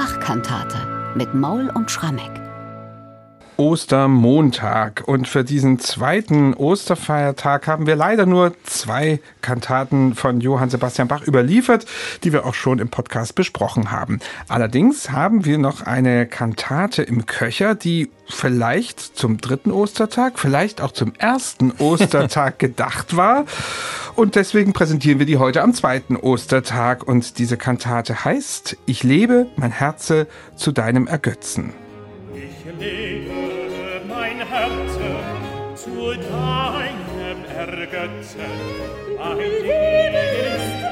Bach-Kantate mit Maul und Schrammeck. Ostermontag. Und für diesen zweiten Osterfeiertag haben wir leider nur zwei Kantaten von Johann Sebastian Bach überliefert, die wir auch schon im Podcast besprochen haben. Allerdings haben wir noch eine Kantate im Köcher, die vielleicht zum dritten Ostertag, vielleicht auch zum ersten Ostertag gedacht war. Und deswegen präsentieren wir die heute am zweiten Ostertag. Und diese Kantate heißt Ich lebe, mein Herze zu deinem Ergötzen. zu deinem Ärgerten, ein Liebesmann,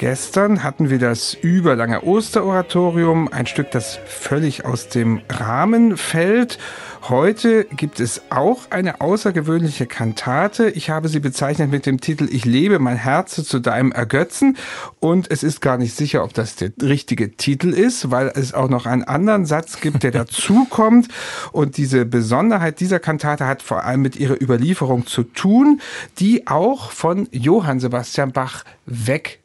Gestern hatten wir das überlange Osteroratorium, ein Stück, das völlig aus dem Rahmen fällt. Heute gibt es auch eine außergewöhnliche Kantate. Ich habe sie bezeichnet mit dem Titel Ich lebe mein Herz zu deinem Ergötzen. Und es ist gar nicht sicher, ob das der richtige Titel ist, weil es auch noch einen anderen Satz gibt, der dazukommt. Und diese Besonderheit dieser Kantate hat vor allem mit ihrer Überlieferung zu tun, die auch von Johann Sebastian Bach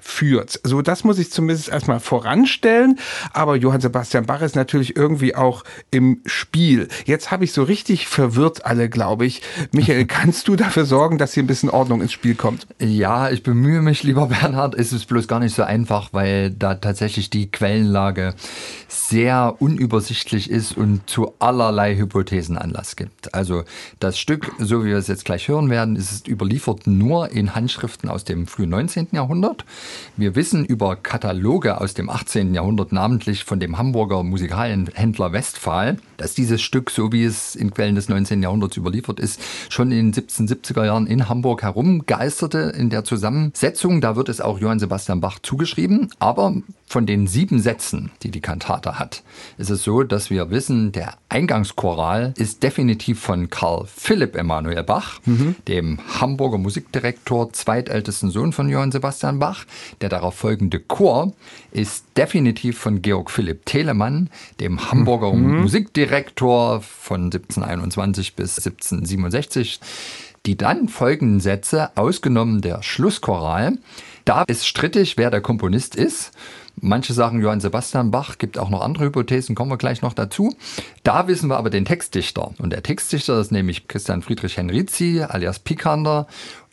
wegführt. So, das muss ich zumindest erstmal voranstellen. Aber Johann Sebastian Bach ist natürlich irgendwie auch im Spiel. Jetzt habe ich so richtig verwirrt alle, glaube ich. Michael, kannst du dafür sorgen, dass hier ein bisschen Ordnung ins Spiel kommt? Ja, ich bemühe mich, lieber Bernhard. Es ist bloß gar nicht so einfach, weil da tatsächlich die Quellenlage sehr unübersichtlich ist und zu allerlei Hypothesen Anlass gibt. Also das Stück, so wie wir es jetzt gleich hören werden, ist überliefert nur in Handschriften aus dem frühen 19. Jahrhundert. Wir wissen über Kataloge aus dem 18. Jahrhundert, namentlich von dem Hamburger Musikalhändler Westphal, dass dieses Stück, so wie es in Quellen des 19. Jahrhunderts überliefert ist, schon in den 1770er Jahren in Hamburg herumgeisterte in der Zusammensetzung. Da wird es auch Johann Sebastian Bach zugeschrieben. Aber von den sieben Sätzen, die die Kantate hat, ist es so, dass wir wissen, der Eingangschoral ist definitiv von Karl Philipp Emanuel Bach, dem Hamburger Musikdirektor, zweitältesten Sohn von Johann Sebastian Bach. Der darauf folgende Chor ist definitiv von Georg Philipp Telemann, dem Hamburger Musikdirektor von 1721 bis 1767. Die dann folgenden Sätze, ausgenommen der Schlusschoral, da ist strittig, wer der Komponist ist. Manche sagen Johann Sebastian Bach, gibt auch noch andere Hypothesen, kommen wir gleich noch dazu. Da wissen wir aber den Textdichter. Und der Textdichter ist nämlich Christian Friedrich Henrizi, alias Pikander.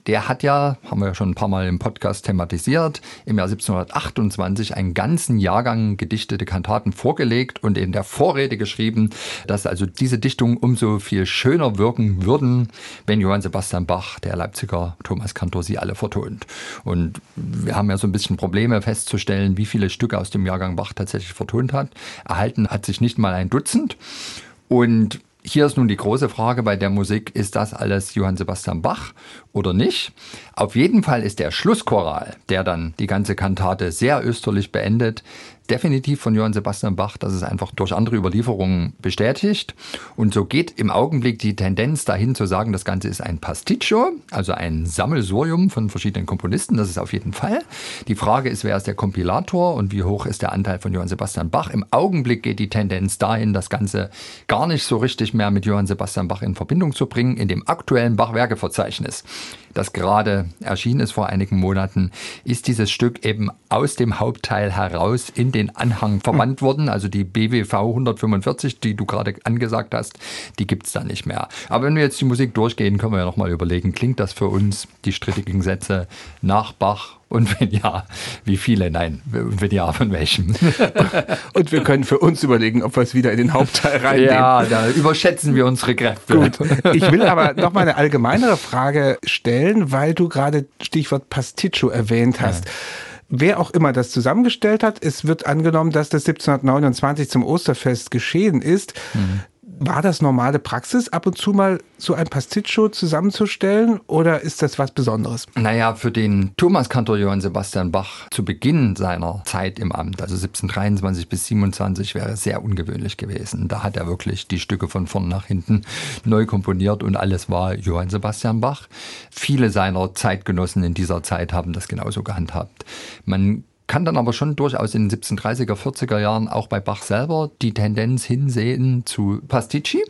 Der hat ja, haben wir ja schon ein paar Mal im Podcast thematisiert, im Jahr 1728 einen ganzen Jahrgang gedichtete Kantaten vorgelegt und in der Vorrede geschrieben, dass also diese Dichtungen umso viel schöner wirken würden, wenn Johann Sebastian Bach, der Leipziger Thomas Kantor, sie alle vertont. Und wir haben ja so ein bisschen Probleme festzustellen, wie viele Stücke aus dem Jahrgang Bach tatsächlich vertont hat. Erhalten hat sich nicht mal ein Dutzend. Und hier ist nun die große Frage bei der Musik, ist das alles Johann Sebastian Bach oder nicht? Auf jeden Fall ist der Schlusschoral, der dann die ganze Kantate sehr österlich beendet, definitiv von Johann Sebastian Bach. Das ist einfach durch andere Überlieferungen bestätigt. Und so geht im Augenblick die Tendenz dahin zu sagen, das Ganze ist ein Pasticcio, also ein Sammelsurium von verschiedenen Komponisten. Das ist auf jeden Fall. Die Frage ist, wer ist der Kompilator und wie hoch ist der Anteil von Johann Sebastian Bach? Im Augenblick geht die Tendenz dahin, das Ganze gar nicht so richtig mehr mit Johann Sebastian Bach in Verbindung zu bringen. In dem aktuellen Bach-Werkeverzeichnis, das gerade erschienen ist vor einigen Monaten, ist dieses Stück eben aus dem Hauptteil heraus in den Anhang verbannt worden. Also die BWV 145, die du gerade angesagt hast, die gibt's da nicht mehr. Aber wenn wir jetzt die Musik durchgehen, können wir ja nochmal überlegen, klingt das für uns, die strittigen Sätze, nach Bach und wenn ja, wie viele? Nein. Und wenn ja, von welchem? Und wir können für uns überlegen, ob wir es wieder in den Hauptteil reinnehmen. ja, da überschätzen wir unsere Kräfte. Gut. Ich will aber noch mal eine allgemeinere Frage stellen, weil du gerade Stichwort Pasticcio erwähnt hast. Wer auch immer das zusammengestellt hat, es wird angenommen, dass das 1729 zum Osterfest geschehen ist. War das normale Praxis, ab und zu mal so ein Pasticcio zusammenzustellen oder ist das was Besonderes? Naja, für den Thomaskantor Johann Sebastian Bach zu Beginn seiner Zeit im Amt, also 1723 bis 27, wäre sehr ungewöhnlich gewesen. Da hat er wirklich die Stücke von vorn nach hinten neu komponiert und alles war Johann Sebastian Bach. Viele seiner Zeitgenossen in dieser Zeit haben das genauso gehandhabt. Man kann dann aber schon durchaus in den 1730er, 40er Jahren auch bei Bach selber die Tendenz hinsehen zu Pasticci.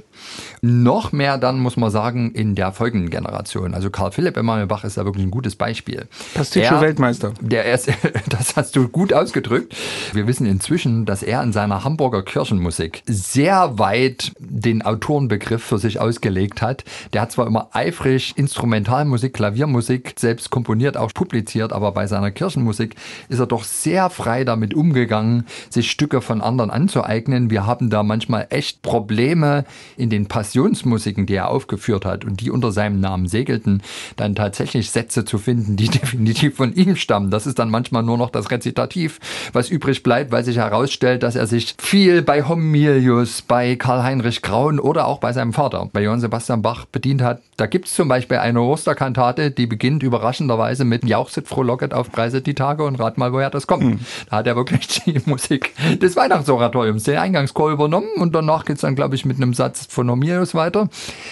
Noch mehr dann, muss man sagen, in der folgenden Generation. Also Karl Philipp Emanuel Bach ist da wirklich ein gutes Beispiel. Pasticcio-Weltmeister. Der ist, das hast du gut ausgedrückt. Wir wissen inzwischen, dass er in seiner Hamburger Kirchenmusik sehr weit den Autorenbegriff für sich ausgelegt hat. Der hat zwar immer eifrig Instrumentalmusik, Klaviermusik selbst komponiert, auch publiziert, aber bei seiner Kirchenmusik ist er doch sehr frei damit umgegangen, sich Stücke von anderen anzueignen. Wir haben da manchmal echt Probleme in den Passionsmusiken, die er aufgeführt hat und die unter seinem Namen segelten, dann tatsächlich Sätze zu finden, die definitiv von ihm stammen. Das ist dann manchmal nur noch das Rezitativ, was übrig bleibt, weil sich herausstellt, dass er sich viel bei Homilius, bei Karl-Heinrich Graun oder auch bei seinem Vater, bei Johann Sebastian Bach bedient hat. Da gibt es zum Beispiel eine Osterkantate, die beginnt überraschenderweise mit Jauchzit frohlocket auf Preise die Tage und rat mal, woher das kommt. Mhm. Da hat er wirklich die Musik des Weihnachtsoratoriums, den Eingangschor übernommen und danach geht es dann, glaube ich, mit einem Satz von weiter.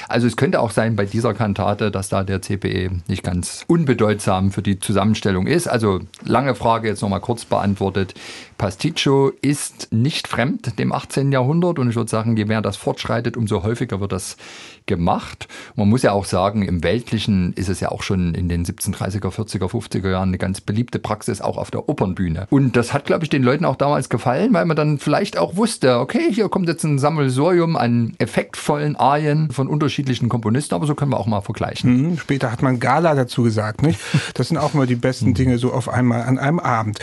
Also es könnte auch sein bei dieser Kantate, dass da der CPE nicht ganz unbedeutsam für die Zusammenstellung ist. Also lange Frage jetzt nochmal kurz beantwortet. Pasticcio ist nicht fremd dem 18. Jahrhundert und ich würde sagen, je mehr das fortschreitet, umso häufiger wird das gemacht. Man muss ja auch sagen, im Weltlichen ist es ja auch schon in den 1730er, 40er, 50er Jahren eine ganz beliebte Praxis, auch auf der Opernbühne. Und das hat, glaube ich, den Leuten auch damals gefallen, weil man dann vielleicht auch wusste, okay, hier kommt jetzt ein Sammelsurium an effektvollen Arien von unterschiedlichen Komponisten, aber so können wir auch mal vergleichen. Mhm, später hat man Gala dazu gesagt, nicht? Das sind auch mal die besten Dinge so auf einmal an einem Abend.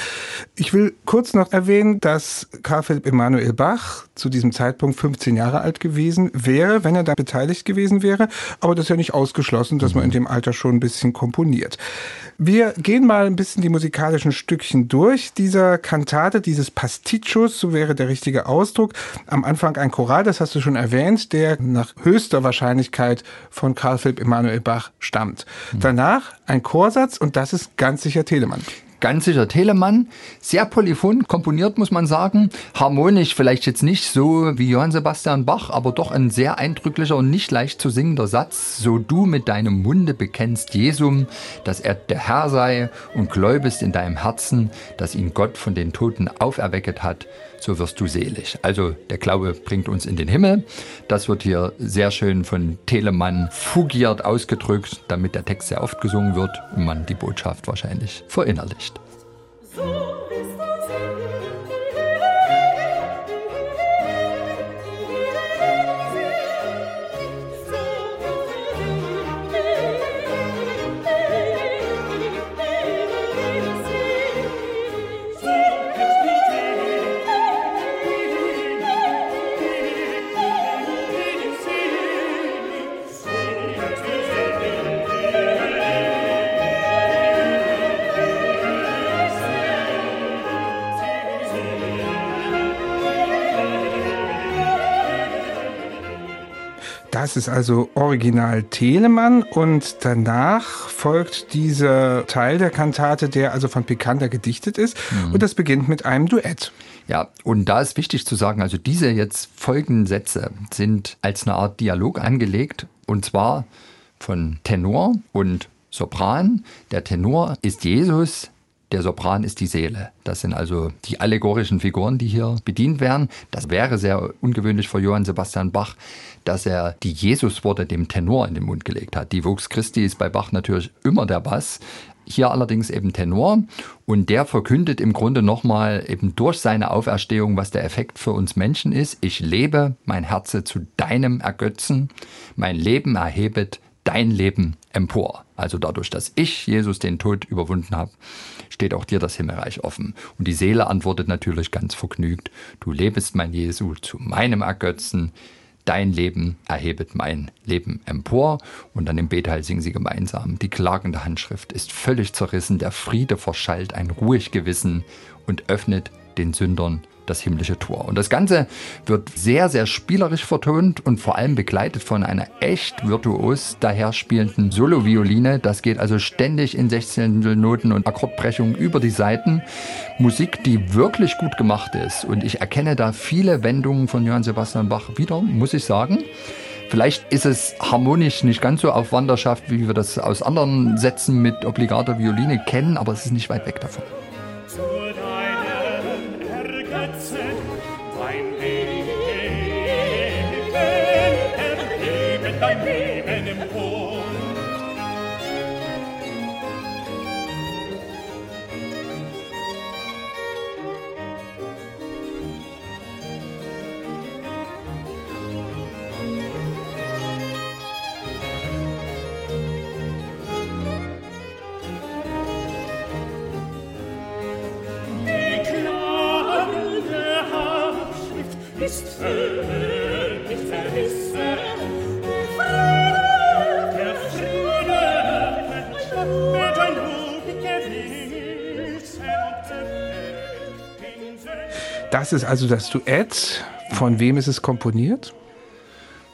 Ich will kurz noch erwähnen, dass Karl Philipp Emanuel Bach zu diesem Zeitpunkt 15 Jahre alt gewesen wäre, wenn er da beteiligt gewesen wäre. Aber das ist ja nicht ausgeschlossen, dass man in dem Alter schon ein bisschen komponiert. Wir gehen mal ein bisschen die musikalischen Stückchen durch dieser Kantate, dieses Pasticcios, so wäre der richtige Ausdruck. Am Anfang ein Choral, das hast du schon erwähnt, der nach höchster Wahrscheinlichkeit von Karl Philipp Emanuel Bach stammt. Danach ein Chorsatz und das ist ganz sicher Telemann ganz sicher Telemann. Sehr polyphon komponiert, muss man sagen. Harmonisch vielleicht jetzt nicht so wie Johann Sebastian Bach, aber doch ein sehr eindrücklicher und nicht leicht zu singender Satz. So du mit deinem Munde bekennst Jesum, dass er der Herr sei und gläubest in deinem Herzen, dass ihn Gott von den Toten auferwecket hat, so wirst du selig. Also der Glaube bringt uns in den Himmel. Das wird hier sehr schön von Telemann fugiert ausgedrückt, damit der Text sehr oft gesungen wird und man die Botschaft wahrscheinlich verinnerlicht. Das ist also Original Telemann und danach folgt dieser Teil der Kantate, der also von Picander gedichtet ist mhm. und das beginnt mit einem Duett. Ja, und da ist wichtig zu sagen, also diese jetzt folgenden Sätze sind als eine Art Dialog angelegt und zwar von Tenor und Sopran. Der Tenor ist Jesus, der Sopran ist die Seele. Das sind also die allegorischen Figuren, die hier bedient werden. Das wäre sehr ungewöhnlich für Johann Sebastian Bach, dass er die Jesusworte dem Tenor in den Mund gelegt hat. Die Vox Christi ist bei Bach natürlich immer der Bass. Hier allerdings eben Tenor und der verkündet im Grunde nochmal eben durch seine Auferstehung, was der Effekt für uns Menschen ist. Ich lebe mein Herze zu deinem Ergötzen, mein Leben erhebet dein Leben empor. Also dadurch, dass ich, Jesus, den Tod überwunden habe, steht auch dir das Himmelreich offen. Und die Seele antwortet natürlich ganz vergnügt, du lebst, mein Jesu, zu meinem Ergötzen, dein Leben erhebet mein Leben empor. Und dann im Beteil singen sie gemeinsam. Die klagende Handschrift ist völlig zerrissen, der Friede verschallt ein ruhig Gewissen und öffnet den Sündern das himmlische Tor. Und das Ganze wird sehr, sehr spielerisch vertont und vor allem begleitet von einer echt virtuos daherspielenden Solo-Violine. Das geht also ständig in 16 Noten und Akkordbrechungen über die Seiten. Musik, die wirklich gut gemacht ist. Und ich erkenne da viele Wendungen von Johann Sebastian Bach wieder, muss ich sagen. Vielleicht ist es harmonisch nicht ganz so auf Wanderschaft, wie wir das aus anderen Sätzen mit obligater Violine kennen, aber es ist nicht weit weg davon. Das ist also das Duett. Von wem ist es komponiert?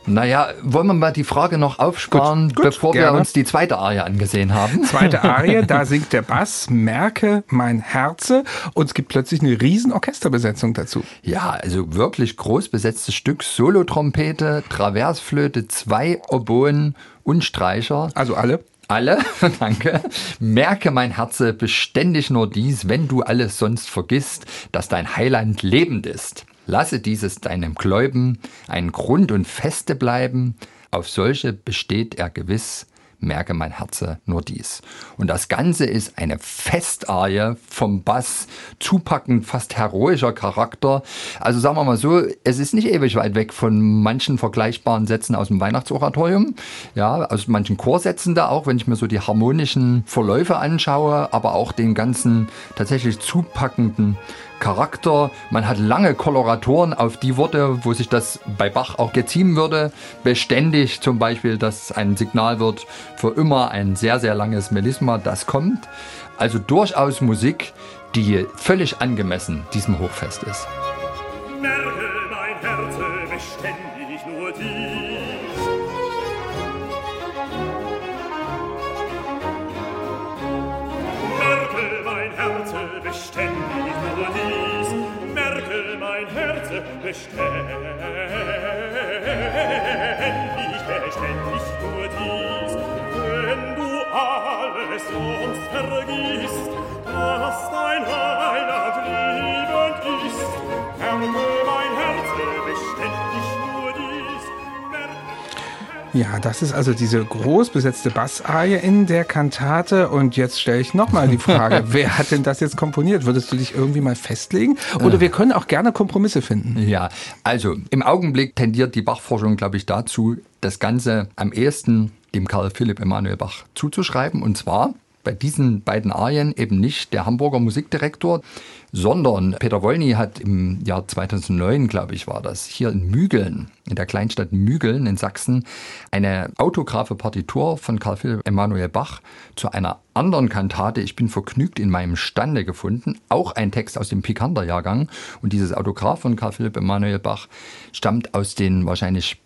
Naja, wollen wir mal die Frage noch aufsparen, Gut, gut, bevor gerne. wir uns die zweite Arie angesehen haben? Zweite Arie, da singt der Bass, merke mein Herze und es gibt plötzlich eine riesen Orchesterbesetzung dazu. Ja, also wirklich groß besetztes Stück, Solotrompete, Traversflöte, zwei Oboen und Streicher. Also alle. Alle, danke. Merke mein Herze beständig nur dies, wenn du alles sonst vergisst, dass dein Heiland lebend ist. Lasse dieses deinem Gläuben ein Grund und Feste bleiben. Auf solche besteht er gewiss. Merke mein Herze nur dies. Und das Ganze ist eine Festarie vom Bass, zupackend, fast heroischer Charakter. Also sagen wir mal so, es ist nicht ewig weit weg von manchen vergleichbaren Sätzen aus dem Weihnachtsoratorium. Ja, aus manchen Chorsätzen da auch, wenn ich mir so die harmonischen Verläufe anschaue, aber auch den ganzen tatsächlich zupackenden Charakter. Man hat lange Koloratoren auf die Worte, wo sich das bei Bach auch geziehen würde. Beständig zum Beispiel, dass ein Signal wird für immer ein sehr, sehr langes Melisma, das kommt. Also durchaus Musik, die völlig angemessen diesem Hochfest ist. Herze Ja, das ist also diese groß besetzte Bassarie in der Kantate. Und jetzt stelle ich nochmal die Frage, wer hat denn das jetzt komponiert? Würdest du dich irgendwie mal festlegen? Oder wir können auch gerne Kompromisse finden. Ja, also im Augenblick tendiert die Bachforschung, glaube ich, dazu, das Ganze am ehesten dem Karl Philipp Emanuel Bach zuzuschreiben. Und zwar bei diesen beiden Arien eben nicht der Hamburger Musikdirektor, sondern Peter Wolny hat im Jahr 2009, glaube ich, war das, hier in Mügeln, in der Kleinstadt Mügeln in Sachsen, eine autographe Partitur von Karl Philipp Emanuel Bach zu einer anderen Kantate, Ich bin vergnügt in meinem Stande gefunden, auch ein Text aus dem Pikander-Jahrgang. Und dieses Autograph von Karl Philipp Emanuel Bach stammt aus den wahrscheinlich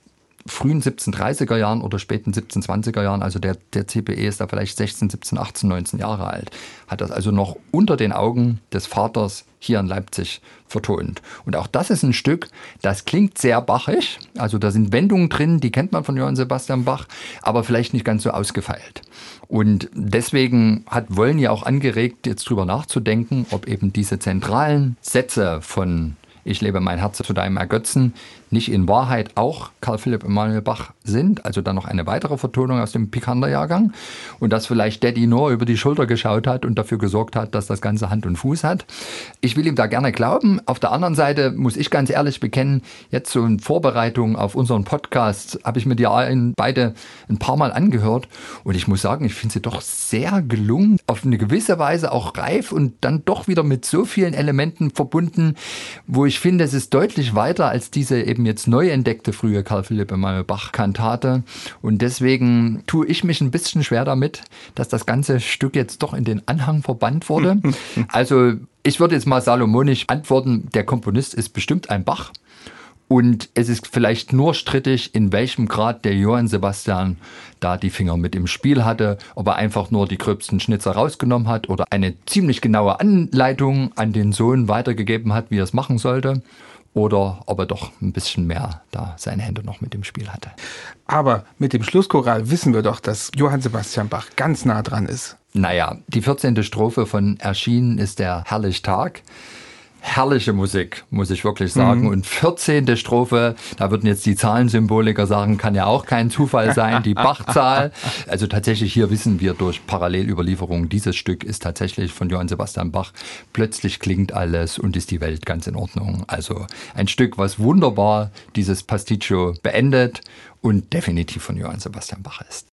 frühen 1730er Jahren oder späten 1720er Jahren, also der, der CPE ist da vielleicht 16, 17, 18, 19 Jahre alt, hat das also noch unter den Augen des Vaters hier in Leipzig vertont. Und auch das ist ein Stück, das klingt sehr bachig, also da sind Wendungen drin, die kennt man von Johann Sebastian Bach, aber vielleicht nicht ganz so ausgefeilt. Und deswegen hat Wollny auch angeregt, jetzt drüber nachzudenken, ob eben diese zentralen Sätze von ich lebe mein Herz zu deinem Ergötzen, nicht in Wahrheit auch Karl Philipp Emanuel Bach sind, also dann noch eine weitere Vertonung aus dem Pikander-Jahrgang und dass vielleicht Daddy nur über die Schulter geschaut hat und dafür gesorgt hat, dass das Ganze Hand und Fuß hat. Ich will ihm da gerne glauben. Auf der anderen Seite muss ich ganz ehrlich bekennen, jetzt so in Vorbereitung auf unseren Podcast habe ich mir die beide ein paar Mal angehört und ich muss sagen, ich finde sie doch sehr gelungen, auf eine gewisse Weise auch reif und dann doch wieder mit so vielen Elementen verbunden, wo ich finde, es ist deutlich weiter als diese eben jetzt neu entdeckte frühe Karl Philipp Emanuel Bach Kantate und deswegen tue ich mich ein bisschen schwer damit, dass das ganze Stück jetzt doch in den Anhang verbannt wurde. Also ich würde jetzt mal salomonisch antworten, der Komponist ist bestimmt ein Bach. Und es ist vielleicht nur strittig, in welchem Grad der Johann Sebastian da die Finger mit im Spiel hatte, ob er einfach nur die gröbsten Schnitzer rausgenommen hat oder eine ziemlich genaue Anleitung an den Sohn weitergegeben hat, wie er es machen sollte, oder ob er doch ein bisschen mehr da seine Hände noch mit im Spiel hatte. Aber mit dem Schlusschoral wissen wir doch, dass Johann Sebastian Bach ganz nah dran ist. Naja, die 14. Strophe von Erschienen ist der herrlich Tag. Herrliche Musik, muss ich wirklich sagen. Mhm. Und 14. Strophe, da würden jetzt die Zahlensymboliker sagen, kann ja auch kein Zufall sein, die Bachzahl. Also tatsächlich hier wissen wir durch Parallelüberlieferung, dieses Stück ist tatsächlich von Johann Sebastian Bach. Plötzlich klingt alles und ist die Welt ganz in Ordnung. Also ein Stück, was wunderbar dieses Pasticcio beendet und definitiv von Johann Sebastian Bach ist.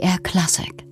MDR Classic.